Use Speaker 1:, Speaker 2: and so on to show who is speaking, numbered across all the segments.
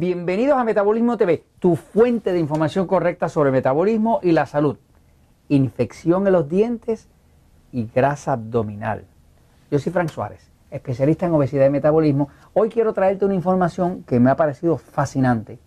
Speaker 1: Bienvenidos a Metabolismo TV, tu fuente de información correcta sobre metabolismo y la salud. Infección en los dientes y grasa abdominal. Yo soy Frank Suárez, especialista en obesidad y metabolismo. Hoy quiero traerte una información que me ha parecido fascinante.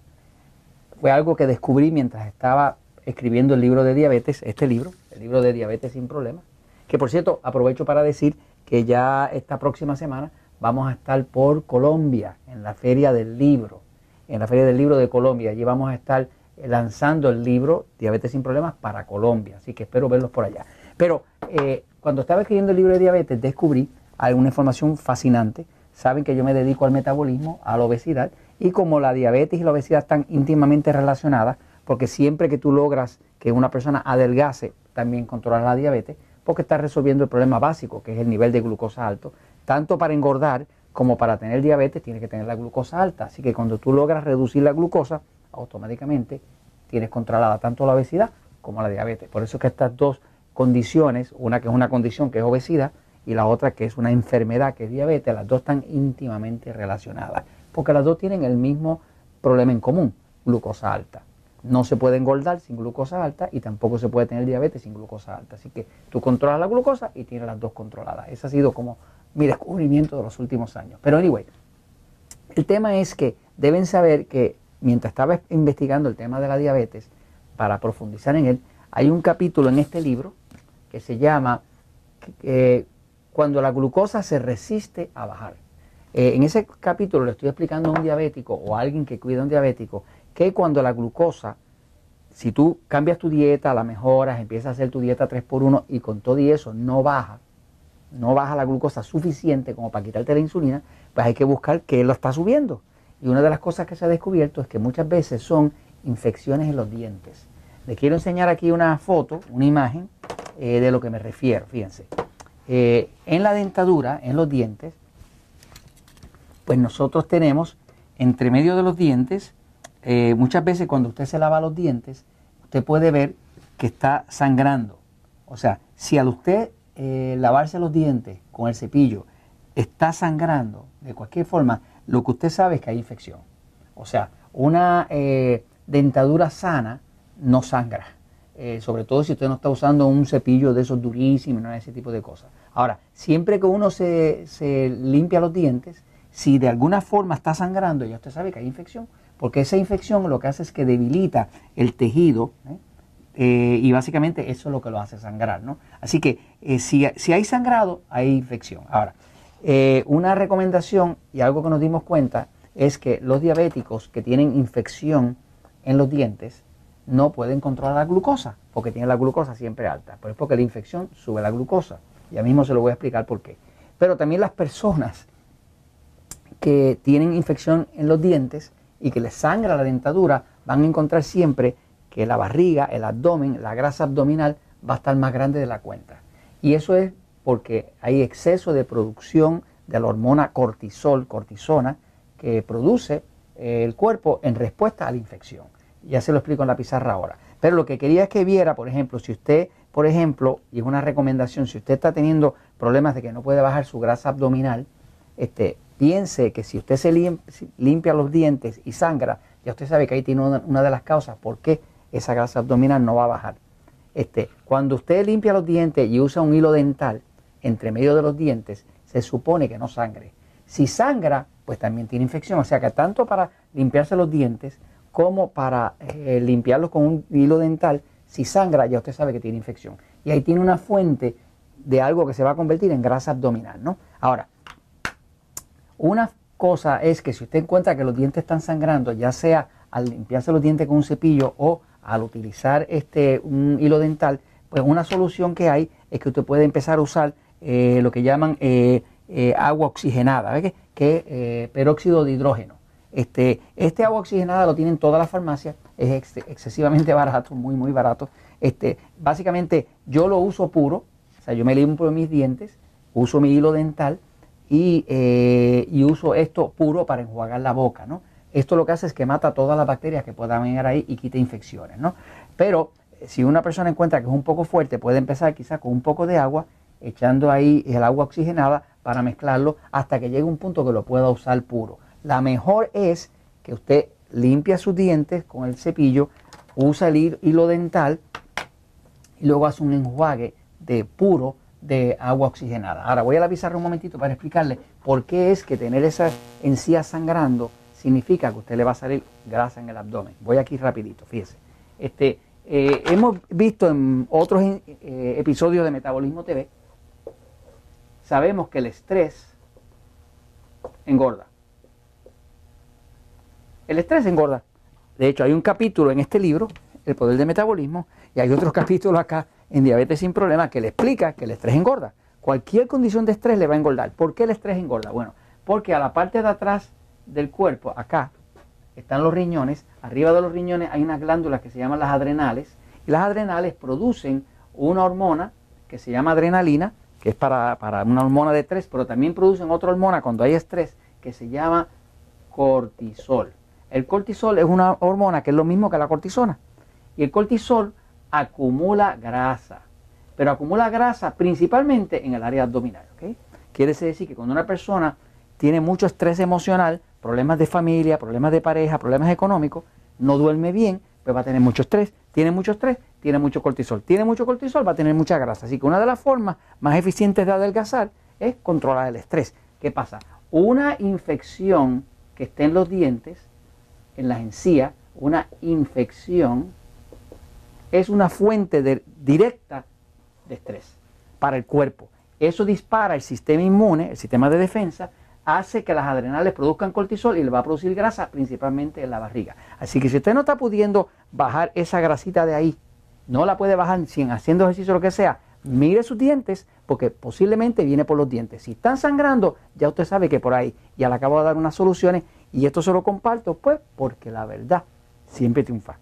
Speaker 1: Fue algo que descubrí mientras estaba escribiendo el libro de diabetes, este libro, el libro de diabetes sin problemas. Que por cierto, aprovecho para decir que ya esta próxima semana vamos a estar por Colombia en la Feria del Libro, en la Feria del Libro de Colombia. Allí vamos a estar lanzando el libro Diabetes sin Problemas para Colombia, así que espero verlos por allá. Pero eh, cuando estaba escribiendo el libro de diabetes descubrí alguna información fascinante. Saben que yo me dedico al metabolismo, a la obesidad, y como la diabetes y la obesidad están íntimamente relacionadas, porque siempre que tú logras que una persona adelgace, también controlar la diabetes, porque está resolviendo el problema básico, que es el nivel de glucosa alto, tanto para engordar como para tener diabetes tiene que tener la glucosa alta. Así que cuando tú logras reducir la glucosa, automáticamente tienes controlada tanto la obesidad como la diabetes. Por eso es que estas dos condiciones, una que es una condición que es obesidad y la otra que es una enfermedad que es diabetes, las dos están íntimamente relacionadas, porque las dos tienen el mismo problema en común, glucosa alta. No se puede engordar sin glucosa alta y tampoco se puede tener diabetes sin glucosa alta. Así que tú controlas la glucosa y tienes las dos controladas. Ese ha sido como mi descubrimiento de los últimos años. Pero anyway, el tema es que deben saber que mientras estaba investigando el tema de la diabetes, para profundizar en él, hay un capítulo en este libro que se llama Cuando la glucosa se resiste a bajar. Eh, en ese capítulo le estoy explicando a un diabético o a alguien que cuida a un diabético que cuando la glucosa, si tú cambias tu dieta, la mejoras, empiezas a hacer tu dieta 3x1 y con todo y eso no baja, no baja la glucosa suficiente como para quitarte la insulina, pues hay que buscar qué lo está subiendo. Y una de las cosas que se ha descubierto es que muchas veces son infecciones en los dientes. Les quiero enseñar aquí una foto, una imagen eh, de lo que me refiero. Fíjense, eh, en la dentadura, en los dientes, pues nosotros tenemos entre medio de los dientes eh, muchas veces cuando usted se lava los dientes, usted puede ver que está sangrando. O sea, si al usted eh, lavarse los dientes con el cepillo está sangrando de cualquier forma, lo que usted sabe es que hay infección. O sea, una eh, dentadura sana no sangra. sobre todo si usted no está usando un cepillo de esos durísimos, no ese tipo de cosas. Ahora, siempre que uno se, limpia los dientes, si de alguna forma está sangrando, ya usted sabe que hay infección porque esa infección lo que hace es que debilita el tejido ¿eh? Eh, y básicamente eso es lo que lo hace sangrar. ¿no? Así que eh, si, hay sangrado, hay infección. Ahora, una recomendación y algo que nos dimos cuenta es que los diabéticos que tienen infección en los dientes no pueden controlar la glucosa porque tienen la glucosa siempre alta. Pero es porque la infección sube la glucosa. Ya mismo se lo voy a explicar por qué. Pero también las personas que tienen infección en los dientes, y que les sangra la dentadura, van a encontrar siempre que la barriga, el abdomen, la grasa abdominal va a estar más grande de la cuenta. Y eso es porque hay exceso de producción de la hormona cortisol, cortisona, que produce eh, el cuerpo en respuesta a la infección. Ya se lo explico en la pizarra ahora. Pero lo que quería es que viera, por ejemplo, si usted, por ejemplo, y es una recomendación, si usted está teniendo problemas de que no puede bajar su grasa abdominal, este, piense que si usted se limpia, los dientes y sangra, ya usted sabe que ahí tiene una, de las causas por qué esa grasa abdominal no va a bajar. Este, cuando usted limpia los dientes y usa un hilo dental entre medio de los dientes, se supone que no sangre. Si sangra, pues también tiene infección. O sea que tanto para limpiarse los dientes como para eh, limpiarlos con un hilo dental, si sangra, ya usted sabe que tiene infección. Y ahí tiene una fuente de algo que se va a convertir en grasa abdominal, ¿no? Ahora, una cosa es que si usted encuentra que los dientes están sangrando, ya sea al limpiarse los dientes con un cepillo o al utilizar este, un hilo dental, pues una solución que hay es que usted puede empezar a usar eh, lo que llaman eh, eh, agua oxigenada, que es peróxido de hidrógeno. Este, este agua oxigenada lo tienen todas las farmacias, es excesivamente barato, muy, muy barato. Este, básicamente yo lo uso puro, o sea, yo me limpio mis dientes, uso mi hilo dental eh, y, uso esto puro para enjuagar la boca, ¿no? Esto lo que hace es que mata todas las bacterias que puedan venir ahí y quita infecciones, ¿no? Pero eh, si una persona encuentra que es un poco fuerte, puede empezar quizás con un poco de agua, echando ahí el agua oxigenada para mezclarlo hasta que llegue un punto que lo pueda usar puro. La mejor es que usted limpia sus dientes con el cepillo, usa el hilo dental y luego hace un enjuague de puro de agua oxigenada. Ahora voy a la pizarra un momentito para explicarle por qué es que tener esa encía sangrando significa que usted le va a salir grasa en el abdomen. Voy aquí rapidito, fíjese. Este, eh, hemos visto en otros eh, episodios de Metabolismo TV, sabemos que el estrés engorda. El estrés engorda. De hecho, hay un capítulo en este libro, El poder del metabolismo, y hay otros capítulos acá en Diabetes sin Problemas que le explica que el estrés engorda. Cualquier condición de estrés le va a engordar. ¿Por qué el estrés engorda? Bueno, porque a la parte de atrás del cuerpo, acá, están los riñones. Arriba de los riñones hay unas glándulas que se llaman las adrenales. Y las adrenales producen una hormona que se llama adrenalina, que es para, para una hormona de estrés, pero también producen otra hormona cuando hay estrés que se llama cortisol. El cortisol es una hormona que es lo mismo que la cortisona. Y el cortisol acumula grasa, pero acumula grasa principalmente en el área abdominal. Quiere decir que cuando una persona tiene mucho estrés emocional, problemas de familia, problemas de pareja, problemas económicos, no duerme bien, pues va a tener mucho estrés. Tiene mucho estrés, tiene mucho cortisol. Tiene mucho cortisol, va a tener mucha grasa. Así que una de las formas más eficientes de adelgazar es controlar el estrés. ¿Qué pasa? Una infección que esté en los dientes, en las encías, una infección es una fuente directa de estrés para el cuerpo. Eso dispara el sistema inmune, el sistema de defensa, hace que las adrenales produzcan cortisol y le va a producir grasa principalmente en la barriga. Así que si usted no está pudiendo bajar esa grasita de ahí, no la puede bajar sin haciendo ejercicio o lo que sea, mire sus dientes porque posiblemente viene por los dientes. Si están sangrando, ya usted sabe que por ahí. Ya le acabo de dar unas soluciones y esto se lo comparto pues porque la verdad siempre triunfa.